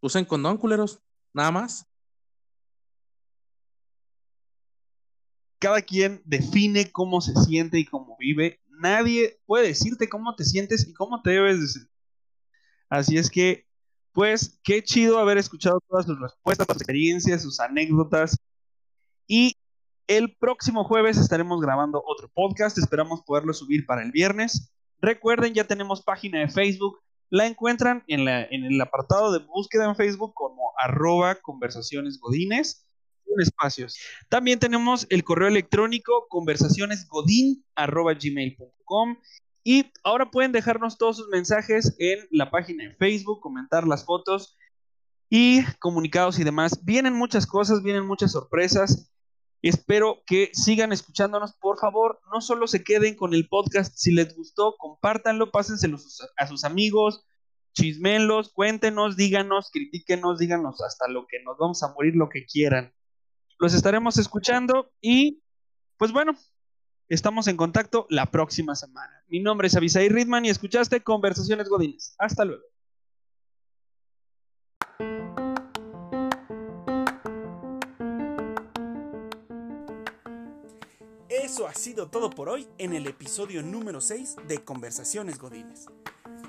usen condón, culeros. Nada más.
cada quien define cómo se siente y cómo vive. Nadie puede decirte cómo te sientes y cómo te debes de sentir. Así es que, pues, qué chido haber escuchado todas sus respuestas, sus experiencias, sus anécdotas. Y el próximo jueves estaremos grabando otro podcast. Esperamos poderlo subir para el viernes. Recuerden, ya tenemos página de Facebook. La encuentran en, la, en el apartado de búsqueda en Facebook como arroba conversaciones godines espacios. También tenemos el correo electrónico conversacionesgodin.gmail.com y ahora pueden dejarnos todos sus mensajes en la página de Facebook, comentar las fotos y comunicados y demás. Vienen muchas cosas, vienen muchas sorpresas. Espero que sigan escuchándonos, por favor, no solo se queden con el podcast, si les gustó, compártanlo, pásenselo a sus amigos, chismenlos, cuéntenos, díganos, critíquenos, díganos hasta lo que nos vamos a morir, lo que quieran. Los estaremos escuchando y, pues bueno, estamos en contacto la próxima semana. Mi nombre es Avisai Ridman y escuchaste Conversaciones Godines. Hasta luego.
Eso ha sido todo por hoy en el episodio número 6 de Conversaciones Godines.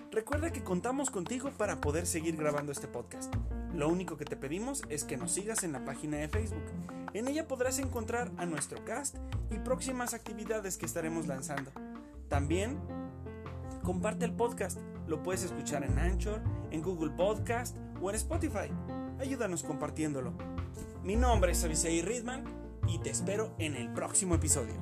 Recuerda que contamos contigo para poder seguir grabando este podcast. Lo único que te pedimos es que nos sigas en la página de Facebook. En ella podrás encontrar a nuestro cast y próximas actividades que estaremos lanzando. También comparte el podcast. Lo puedes escuchar en Anchor, en Google Podcast o en Spotify. Ayúdanos compartiéndolo. Mi nombre es Avisei Ridman y te espero en el próximo episodio.